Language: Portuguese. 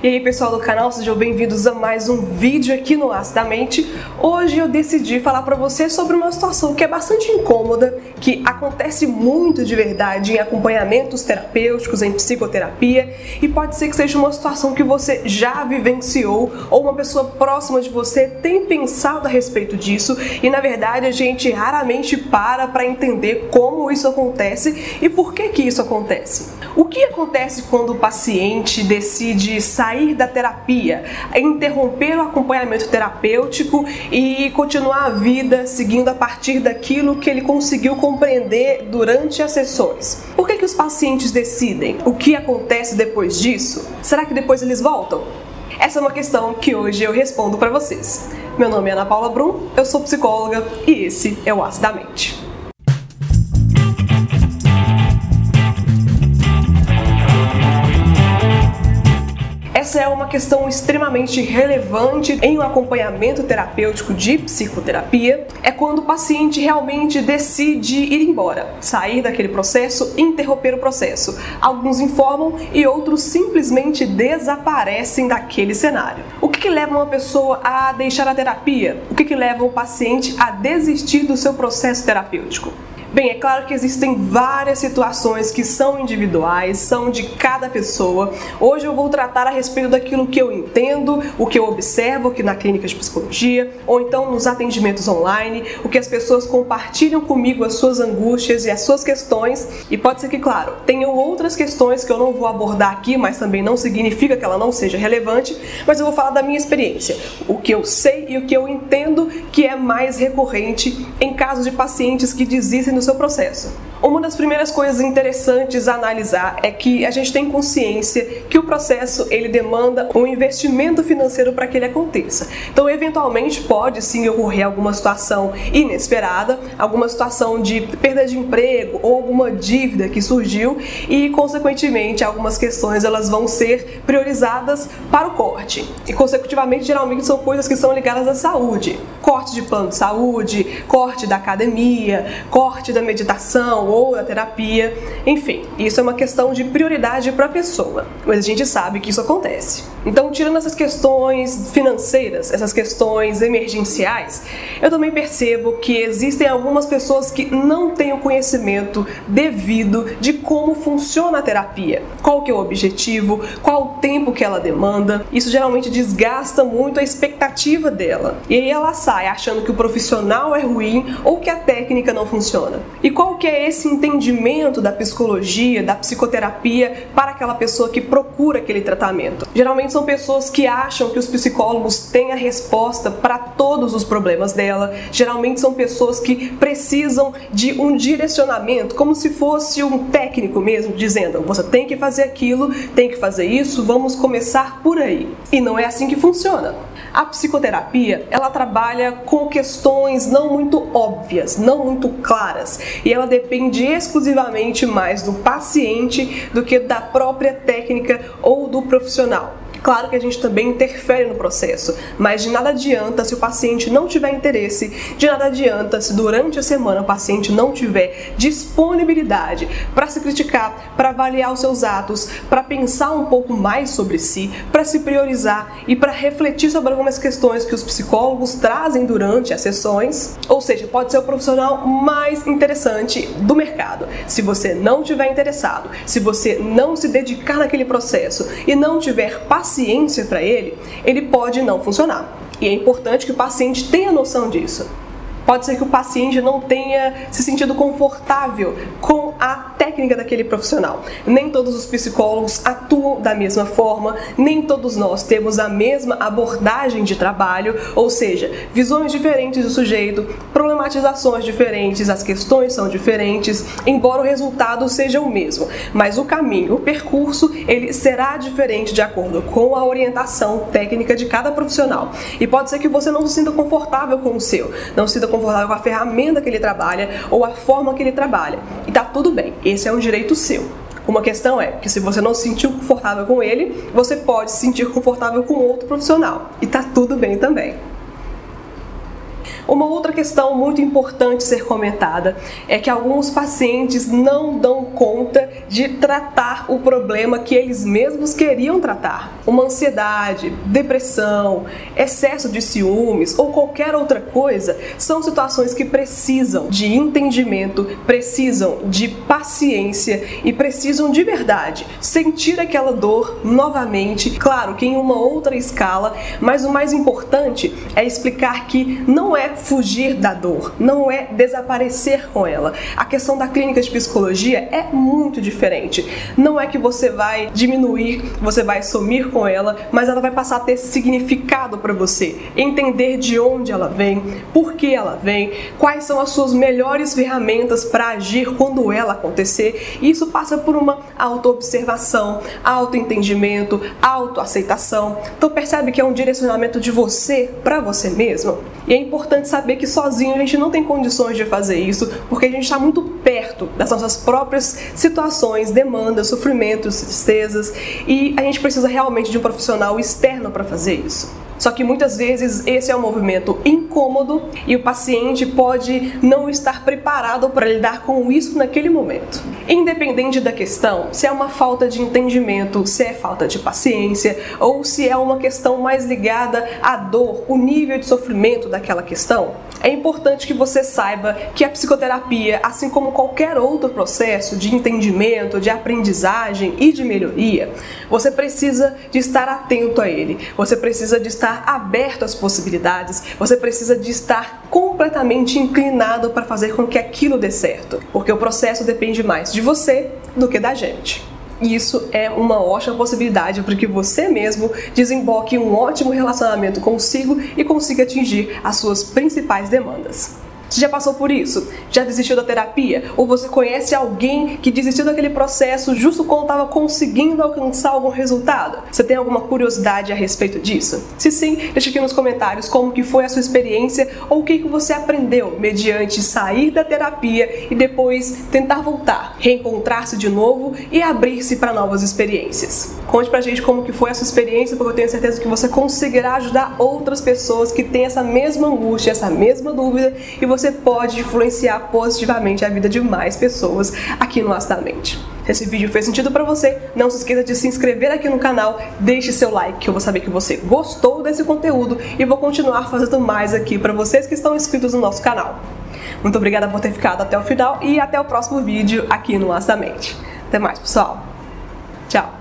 E aí pessoal do canal, sejam bem-vindos a mais um vídeo aqui no Acidamente. Hoje eu decidi falar para você sobre uma situação que é bastante incômoda, que acontece muito de verdade em acompanhamentos terapêuticos, em psicoterapia, e pode ser que seja uma situação que você já vivenciou ou uma pessoa próxima de você tem pensado a respeito disso, e na verdade a gente raramente para para entender como isso acontece e por que que isso acontece. O que acontece quando o paciente decide sair da terapia, interromper o acompanhamento terapêutico e continuar a vida seguindo a partir daquilo que ele conseguiu compreender durante as sessões? Por que, que os pacientes decidem? O que acontece depois disso? Será que depois eles voltam? Essa é uma questão que hoje eu respondo para vocês. Meu nome é Ana Paula Brum, eu sou psicóloga e esse é o Acidamente. Essa é uma questão extremamente relevante em um acompanhamento terapêutico de psicoterapia. É quando o paciente realmente decide ir embora, sair daquele processo, interromper o processo. Alguns informam e outros simplesmente desaparecem daquele cenário. O que, que leva uma pessoa a deixar a terapia? O que, que leva o paciente a desistir do seu processo terapêutico? Bem, é claro que existem várias situações que são individuais, são de cada pessoa. Hoje eu vou tratar a respeito daquilo que eu entendo, o que eu observo aqui na clínica de psicologia, ou então nos atendimentos online, o que as pessoas compartilham comigo as suas angústias e as suas questões. E pode ser que, claro, tenham outras questões que eu não vou abordar aqui, mas também não significa que ela não seja relevante, mas eu vou falar da minha experiência, o que eu sei e o que eu entendo que é mais recorrente em casos de pacientes que desistem no seu processo. Uma das primeiras coisas interessantes a analisar é que a gente tem consciência que o processo ele demanda um investimento financeiro para que ele aconteça. Então, eventualmente pode sim ocorrer alguma situação inesperada, alguma situação de perda de emprego ou alguma dívida que surgiu e, consequentemente, algumas questões elas vão ser priorizadas para o corte. E, consecutivamente, geralmente são coisas que são ligadas à saúde. Corte de plano de saúde, corte da academia, corte da meditação ou da terapia, enfim, isso é uma questão de prioridade para a pessoa, mas a gente sabe que isso acontece. Então, tirando essas questões financeiras, essas questões emergenciais, eu também percebo que existem algumas pessoas que não têm o conhecimento devido de como funciona a terapia, qual que é o objetivo, qual o tempo que ela demanda. Isso geralmente desgasta muito a expectativa dela. E aí ela sai achando que o profissional é ruim ou que a técnica não funciona. E qual que é esse entendimento da psicologia, da psicoterapia para aquela pessoa que procura aquele tratamento? Geralmente são pessoas que acham que os psicólogos têm a resposta para todos os problemas dela. Geralmente são pessoas que precisam de um direcionamento, como se fosse um técnico mesmo, dizendo: você tem que fazer aquilo, tem que fazer isso, vamos começar por aí. E não é assim que funciona. A psicoterapia, ela trabalha com questões não muito óbvias, não muito claras, e ela depende exclusivamente mais do paciente do que da própria técnica ou do profissional. Claro que a gente também interfere no processo, mas de nada adianta se o paciente não tiver interesse, de nada adianta se durante a semana o paciente não tiver disponibilidade para se criticar, para avaliar os seus atos, para pensar um pouco mais sobre si, para se priorizar e para refletir sobre algumas questões que os psicólogos trazem durante as sessões. Ou seja, pode ser o profissional mais interessante do mercado. Se você não tiver interessado, se você não se dedicar naquele processo e não tiver paciência, paciência para ele, ele pode não funcionar. E é importante que o paciente tenha noção disso. Pode ser que o paciente não tenha se sentido confortável com a técnica daquele profissional. Nem todos os psicólogos atuam da mesma forma, nem todos nós temos a mesma abordagem de trabalho, ou seja, visões diferentes do sujeito, problematizações diferentes, as questões são diferentes, embora o resultado seja o mesmo, mas o caminho, o percurso, ele será diferente de acordo com a orientação técnica de cada profissional. E pode ser que você não se sinta confortável com o seu, não se sinta confortável com a ferramenta que ele trabalha ou a forma que ele trabalha. E tá tudo bem, esse é um direito seu. Uma questão é que se você não se sentiu confortável com ele, você pode se sentir confortável com outro profissional. E tá tudo bem também. Uma outra questão muito importante ser comentada é que alguns pacientes não dão conta de tratar o problema que eles mesmos queriam tratar. Uma ansiedade, depressão, excesso de ciúmes ou qualquer outra coisa são situações que precisam de entendimento, precisam de paciência e precisam de verdade sentir aquela dor novamente, claro que em uma outra escala, mas o mais importante é explicar que não é fugir da dor, não é desaparecer com ela. A questão da clínica de psicologia é muito diferente. Não é que você vai diminuir, você vai sumir com ela, mas ela vai passar a ter significado para você, entender de onde ela vem, por que ela vem, quais são as suas melhores ferramentas para agir quando ela acontecer. E isso passa por uma autoobservação, autoentendimento, autoaceitação. Então percebe que é um direcionamento de você para você mesmo. E é importante saber que sozinho a gente não tem condições de fazer isso, porque a gente está muito perto das nossas próprias situações, demandas, sofrimentos, tristezas, e a gente precisa realmente de um profissional externo para fazer isso. Só que muitas vezes esse é um movimento incômodo e o paciente pode não estar preparado para lidar com isso naquele momento. Independente da questão, se é uma falta de entendimento, se é falta de paciência ou se é uma questão mais ligada à dor, o nível de sofrimento daquela questão, é importante que você saiba que a psicoterapia, assim como qualquer outro processo de entendimento, de aprendizagem e de melhoria, você precisa de estar atento a ele, você precisa de estar aberto às possibilidades, você precisa de estar completamente inclinado para fazer com que aquilo dê certo, porque o processo depende mais de você do que da gente. Isso é uma ótima possibilidade para que você mesmo desemboque um ótimo relacionamento consigo e consiga atingir as suas principais demandas. Você já passou por isso? Já desistiu da terapia? Ou você conhece alguém que desistiu daquele processo justo quando estava conseguindo alcançar algum resultado? Você tem alguma curiosidade a respeito disso? Se sim, deixa aqui nos comentários como que foi a sua experiência ou o que, que você aprendeu mediante sair da terapia e depois tentar voltar, reencontrar-se de novo e abrir-se para novas experiências. Conte pra gente como que foi a sua experiência, porque eu tenho certeza que você conseguirá ajudar outras pessoas que têm essa mesma angústia, essa mesma dúvida e você pode influenciar positivamente a vida de mais pessoas aqui no Acidamente. Se esse vídeo fez sentido para você, não se esqueça de se inscrever aqui no canal, deixe seu like, que eu vou saber que você gostou desse conteúdo e vou continuar fazendo mais aqui para vocês que estão inscritos no nosso canal. Muito obrigada por ter ficado até o final e até o próximo vídeo aqui no Acidamente. Até mais, pessoal. Tchau.